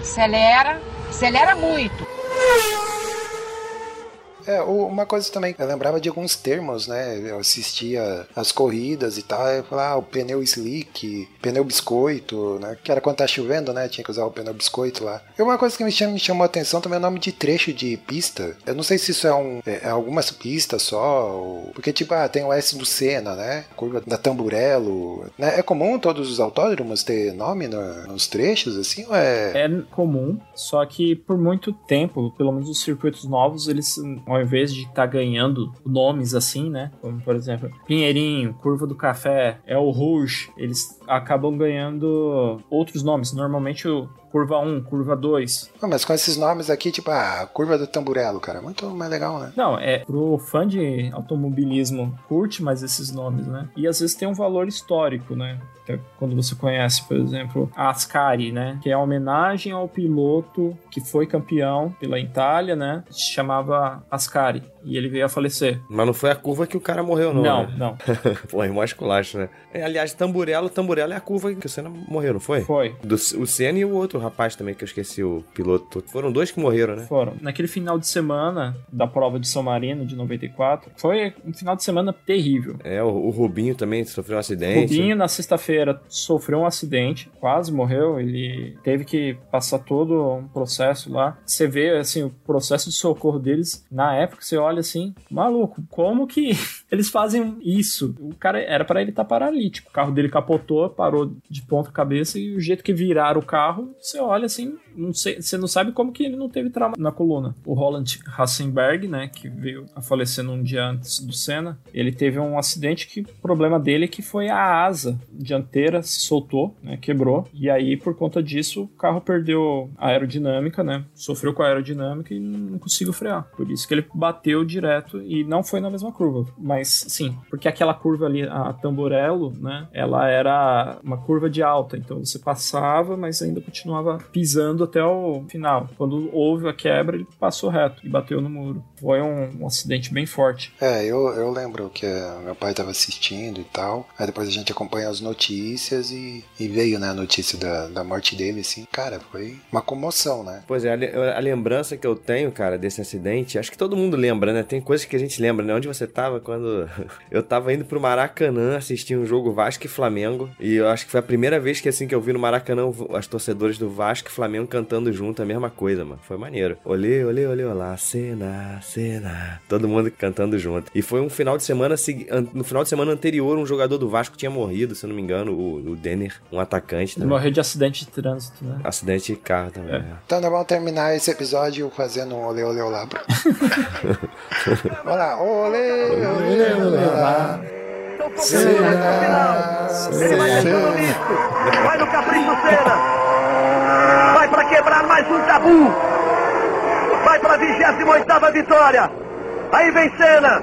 acelera, acelera muito. É, uma coisa também, eu lembrava de alguns termos, né? Eu assistia as corridas e tal, eu falava, ah, o pneu slick, pneu biscoito, né? Que era quando tá chovendo, né? Tinha que usar o pneu biscoito lá. E uma coisa que me chamou, me chamou a atenção também é o nome de trecho de pista. Eu não sei se isso é, um, é, é algumas pistas só, ou- porque tipo, ah, tem o S do Senna, né? Curva da Tamburello, né? É comum todos os autódromos ter nome no- nos trechos, assim, ou é... É comum, só que por muito tempo, pelo menos os circuitos novos, eles, ao invés de estar ganhando nomes assim, né? Como por exemplo, Pinheirinho, Curva do Café, o Rouge, eles acabam ganhando outros nomes. Normalmente o Curva 1, Curva 2. Ah, mas com esses nomes aqui, tipo, ah, Curva do Tamburello, cara, muito mais legal, né? Não, é pro fã de automobilismo, curte mais esses nomes, né? E às vezes tem um valor histórico, né? É quando você conhece, por exemplo, a Ascari, né? Que é a homenagem ao piloto que foi campeão pela Itália, né? Se chamava Ascari. E ele veio a falecer. Mas não foi a curva que o cara morreu, não. Não, né? não. Pô, é mó esculacho, né? É, aliás, Tamburello, Tamburello é a curva que o Senna morreu, não foi? Foi. Do, o Senna e o outro rapaz também, que eu esqueci, o piloto. Foram dois que morreram, né? Foram. Naquele final de semana da prova de São Marino de 94, foi um final de semana terrível. É, o, o Rubinho também sofreu um acidente. Rubinho, na sexta-feira, sofreu um acidente, quase morreu. Ele teve que passar todo um processo lá. Você vê, assim, o processo de socorro deles, na época, você olha assim, maluco, como que eles fazem isso? O cara era para ele estar paralítico. O carro dele capotou, parou de ponta cabeça e o jeito que viraram o carro, você olha assim, não sei, você não sabe como que ele não teve trauma na coluna. O Roland Hassenberg, né, que veio a falecer num dia antes do Senna, ele teve um acidente que o problema dele é que foi a asa dianteira se soltou, né, quebrou, e aí por conta disso o carro perdeu a aerodinâmica, né, sofreu com a aerodinâmica e não conseguiu frear. Por isso que ele bateu direto e não foi na mesma curva, mas sim, porque aquela curva ali, a Tamborello, né, ela era uma, curva de alta, então você passava, mas ainda continuava pisando até o final. Quando houve a quebra, ele passou reto e bateu no muro. Foi um, um acidente bem forte. É, eu, eu lembro que eh, meu pai tava assistindo e tal. Aí depois a gente acompanha as notícias e, e veio, né, a notícia da, da morte dele, assim. Cara, foi uma comoção, né? Pois é, a, a lembrança que eu tenho, cara, desse acidente, acho que todo mundo lembra, né? Tem coisas que a gente lembra, né? Onde você tava quando eu tava indo pro Maracanã assistir um jogo Vasco e Flamengo. E eu acho que foi a primeira vez que, assim, que eu vi no Maracanã as torcedores do Vasco e Flamengo cantando junto a mesma coisa, mano. Foi maneiro. Olê, olê, olê, olá, cena, cena. Todo mundo cantando junto. E foi um final de semana, no final de semana anterior, um jogador do Vasco tinha morrido, se eu não me engano, o, o Denner, um atacante Ele também. morreu de acidente de trânsito, né? Acidente de carro também. é. Então nós vamos terminar esse episódio fazendo um olê, olê, olá. Vamos lá, olê, olê, olê, olá. Cena, cena. Vai no capricho Cena. Vai para quebrar mais um tabu. Vai para a 28 vitória. Aí vem Cena.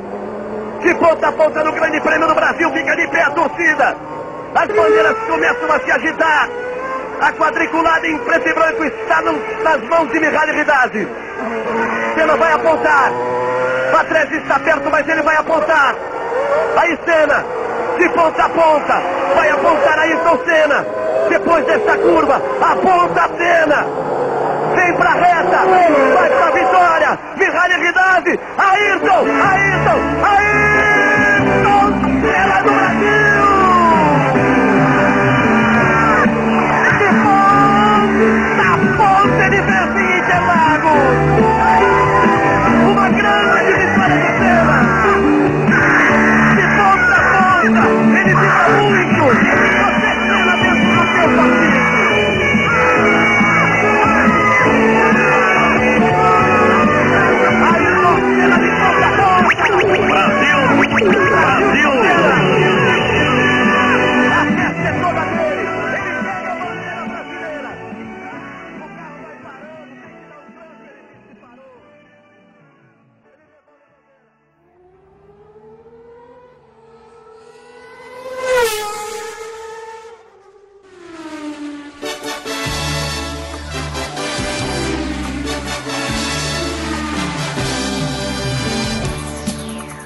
De ponta a ponta no Grande Prêmio do Brasil. Fica de pé a torcida. As bandeiras começam a se agitar. A quadriculada em preto e branco está nas mãos de Mihaly Ridazzi. Senna vai apontar. Patrese está perto, mas ele vai apontar. Aí Senna, de ponta a ponta, vai apontar Ayrton Senna. Depois dessa curva, aponta a Senna. Vem pra reta, vai pra vitória. Mihaly Ridazzi, Ayrton, Ayrton, Ayrton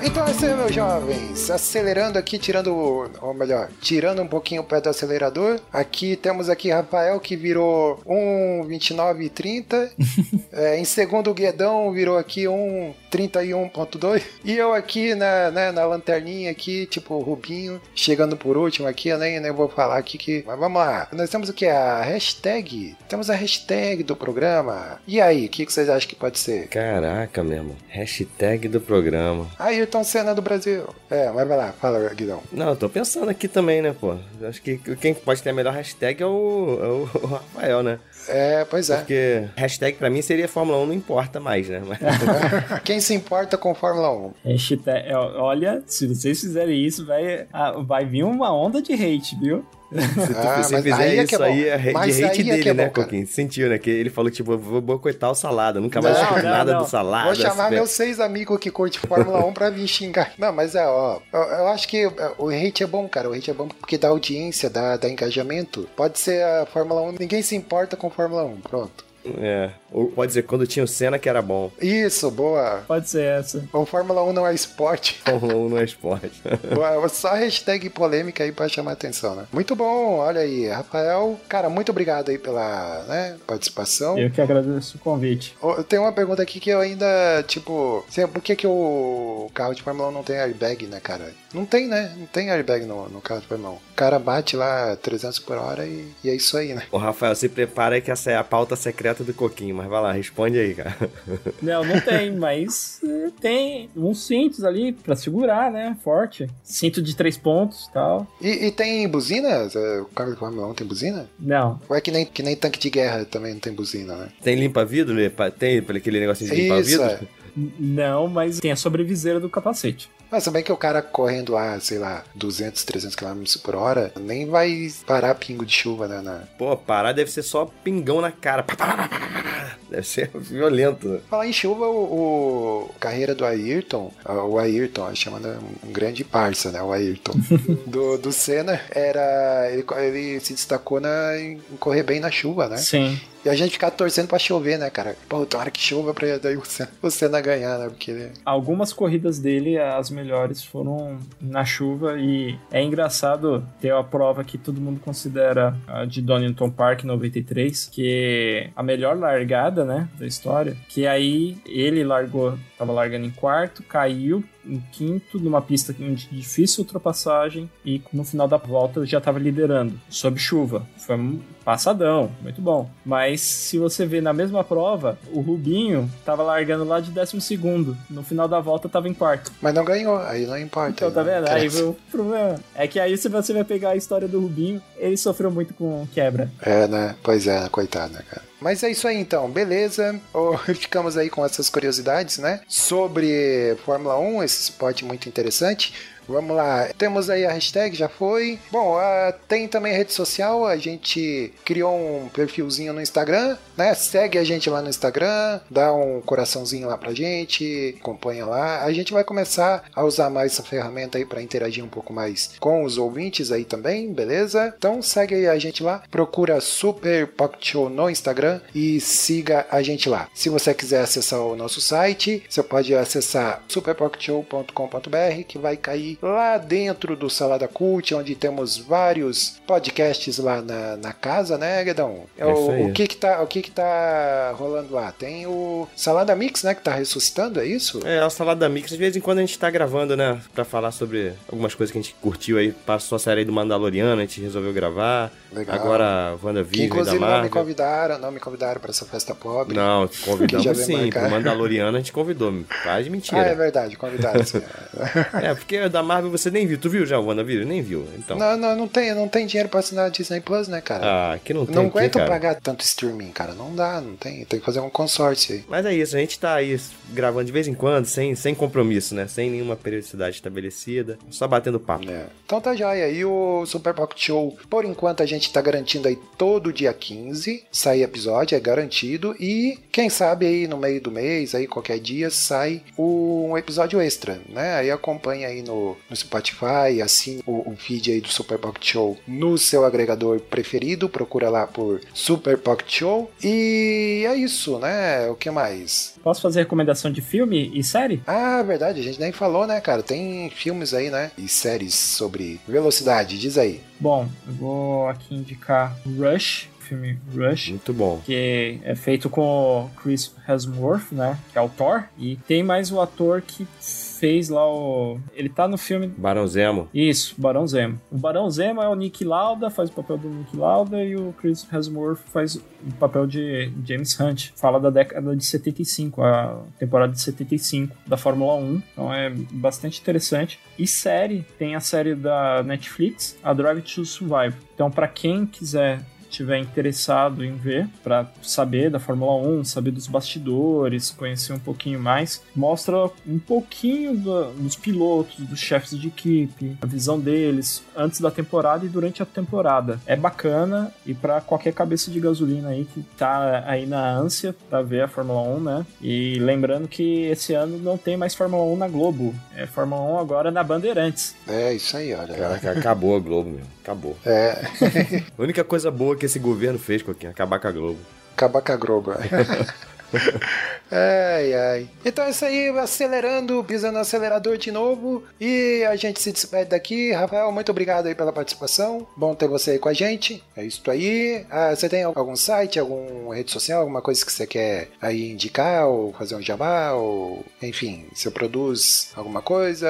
Então aí, meus jovens. Acelerando aqui, tirando, ou melhor, tirando um pouquinho o pé do acelerador. Aqui temos aqui Rafael que virou 1,29,30. é, em segundo, o Guedão virou aqui 1,31,2. E eu aqui na, né, na lanterninha aqui, tipo Rubinho, chegando por último aqui. Eu nem, nem vou falar aqui que. Mas vamos lá. Nós temos o que? A hashtag. Temos a hashtag do programa. E aí, o que, que vocês acham que pode ser? Caraca, mesmo. Hashtag do programa. Ayrton Senna do Brasil. É, mas vai lá, fala, Guidão. Não, eu tô pensando aqui também, né, pô? Acho que quem pode ter a melhor hashtag é o, é o- o Rafael, né? É, pois é. Porque hashtag pra mim seria Fórmula 1 não importa mais, né? Mas- Quem se importa com Fórmula 1? Hashtag, é, olha, se vocês fizerem isso, vai, ah, vai vir uma onda de hate, viu? Se tu Ah, se fizer aí é é isso aí, bom. é re- Mas de hate aí é dele, que é né, bom. Coquinho? Sentiu, né? Que ele falou, tipo, vou boicotar o Salada. Nunca mais Não, não, nada não. do Salada. Vou chamar assim, meus seis amigos que curtem Fórmula 1 pra vir xingar. Não, mas é, ó. Eu, eu acho que é, o hate é bom, cara. O hate é bom porque dá audiência, dá, dá engajamento. Pode ser a Fórmula 1, ninguém se importa com Fórmula 1. Pronto. É. Ou pode dizer, quando tinha o Senna que era bom. Isso, boa. Pode ser essa. O Fórmula 1 não é esporte. Fórmula 1 não é esporte. Boa, Só hashtag polêmica aí pra chamar atenção, né? Muito bom, olha aí. Rafael, cara, muito obrigado aí pela né, participação. Eu que agradeço o convite. Tenho uma pergunta aqui que eu ainda, tipo, sei, por que, que o carro de Fórmula 1 não tem airbag, né, cara? Não tem, né? Não tem airbag no, no carro de Fórmula 1. O cara bate lá 300 por hora e, e é isso aí, né? Ô, Rafael, se prepara aí que essa é a pauta secreta do Coquinho. Mas vai lá, responde aí, cara. Não, não tem, mas eh, tem uns cintos ali pra segurar, né? Forte. Cinto de três pontos e tal. E, e tem buzina? É, O carro de Fórmula 1 tem buzina? Não. Ou é que nem, que nem tanque de guerra também não tem buzina, né? Tem limpa-vidro? Tem aquele negocinho de limpa-vidro? é. Não, mas tem a sobreviseira do capacete. Mas também que o cara correndo lá, sei lá, 200, 300 km por hora, nem vai parar pingo de chuva, né? Na... Pô, parar deve ser só pingão na cara. Deve ser violento. Falar em chuva, o, o carreira do Ayrton, ah, o Ayrton, chamando um grande parça, né? O Ayrton. do, do Senna, era. Ele, ele se destacou na, em correr bem na chuva, né? Sim. E a gente ficar torcendo pra chover, né, cara? Pô, tomara que chova pra daí o Senna, o Senna ganhar, né? Porque. Algumas corridas dele, as melhores, foram na chuva e é engraçado ter a prova que todo mundo considera a de Donington Park 93, que a melhor largada, né, da história, que aí ele largou, tava largando em quarto, caiu, em quinto, numa pista de difícil ultrapassagem, e no final da volta já estava liderando, sob chuva. Foi um passadão, muito bom. Mas se você vê na mesma prova, o Rubinho estava largando lá de décimo segundo. No final da volta estava em quarto. Mas não ganhou, aí não importa. Então, tá vendo? Aí o problema é que aí se você vai pegar a história do Rubinho, ele sofreu muito com quebra. É, né? Pois é, coitado, né, cara? Mas é isso aí então, beleza? Ficamos aí com essas curiosidades, né? Sobre Fórmula 1, esse esporte muito interessante. Vamos lá, temos aí a hashtag, já foi. Bom, uh, tem também rede social, a gente criou um perfilzinho no Instagram, né? Segue a gente lá no Instagram, dá um coraçãozinho lá pra gente, acompanha lá. A gente vai começar a usar mais essa ferramenta aí para interagir um pouco mais com os ouvintes aí também, beleza? Então segue aí a gente lá, procura Super Pocket Show no Instagram e siga a gente lá. Se você quiser acessar o nosso site, você pode acessar superpocketshow.com.br que vai cair lá dentro do Salada Cult, onde temos vários podcasts lá na, na casa, né, Guedão? É o, o, que que tá, o que que tá rolando lá? Tem o Salada Mix, né, que tá ressuscitando, é isso? É, o Salada Mix, de vez em quando a gente tá gravando, né, pra falar sobre algumas coisas que a gente curtiu aí, passou a série aí do Mandaloriano, a gente resolveu gravar. Legal. Agora, WandaVision inclusive da Marvel. não me convidaram, não me convidaram pra essa festa pobre. Não, convidamos sim, pro Mandaloriano a gente convidou, faz mentira. Ah, é verdade, convidaram. É, porque da Marvel você nem viu. Tu viu já o WandaVision? Nem viu. Então. Não, não, não tem, não tem dinheiro pra assinar a Disney Plus, né, cara? Ah, que não tem não aguento cara? pagar tanto streaming, cara. Não dá, não tem. Tem que fazer um consórcio aí. Mas é isso, a gente tá aí gravando de vez em quando, sem, sem compromisso, né? Sem nenhuma periodicidade estabelecida, só batendo papo. É. Então tá joia. E o Super Pocket Show, por enquanto, a gente tá garantindo aí todo dia 15 sair episódio, é garantido. E quem sabe aí no meio do mês, aí qualquer dia, sai um episódio extra, né? Aí acompanha aí no, no Spotify, assine o, o feed aí do Super Pocket Show no seu agregador preferido. Procura lá por Super Pocket Show. E é isso, né? O que mais? Posso fazer recomendação de filme e série? Ah, verdade, a gente nem falou, né, cara? Tem filmes aí, né? E séries sobre velocidade, diz aí. Bom, eu vou aqui indicar Rush, filme Rush. Muito bom. Que é feito com o Chris Hemsworth, né? Que é o Thor. E tem mais o ator que fez lá o. Ele tá no filme. Barão Zemo. Isso, Barão Zemo. O Barão Zemo é o Nick Lauda, faz o papel do Nick Lauda, e o Chris Hemsworth faz o papel de James Hunt. Fala da década de 75, a temporada de 75 da Fórmula 1. Então é bastante interessante. E série, tem a série da Netflix, a Drive to Survive. Então, para quem quiser tiver interessado em ver, para saber da Fórmula 1, saber dos bastidores, conhecer um pouquinho mais, mostra um pouquinho do- dos pilotos, dos chefes de equipe, a visão deles antes da temporada e durante a temporada. É bacana e para qualquer cabeça de gasolina aí que tá aí na ânsia para ver a Fórmula 1, né? E lembrando que esse ano não tem mais Fórmula 1 na Globo, é Fórmula 1 agora na Bandeirantes. É isso aí, olha. Caraca, acabou a Globo, meu. Acabou. É. A única coisa boa que esse governo fez, Coquinha, acabar com a Globo. Acabar com a Globo. ai, ai. Então é isso aí, acelerando, pisando no acelerador de novo. E a gente se despede daqui. Rafael, muito obrigado aí pela participação. Bom ter você aí com a gente. É isso aí. Ah, você tem algum site, alguma rede social, alguma coisa que você quer aí indicar, ou fazer um jabá, ou enfim, você produz alguma coisa?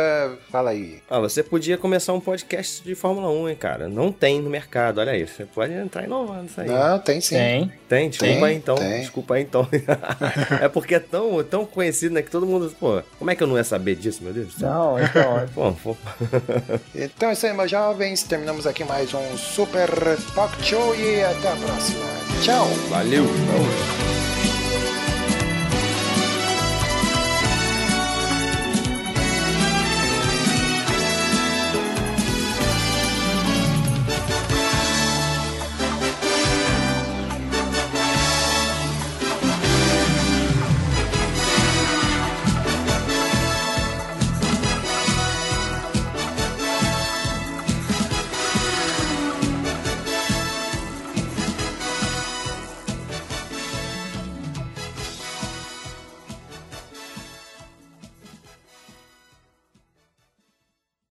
Fala aí. Ah, você podia começar um podcast de Fórmula 1, hein, cara? Não tem no mercado, olha aí. Você pode entrar inovando isso aí. Não, tem sim. Tem. Tem? Desculpa Tem, aí então. tem. Desculpa aí então. é porque é tão, tão conhecido, né? Que todo mundo. Pô, como é que eu não ia saber disso, meu Deus? Não, então, Pô, pô. Então é isso aí, meus jovens. Terminamos aqui mais um Super Pocket Show e até a próxima. Tchau. Valeu.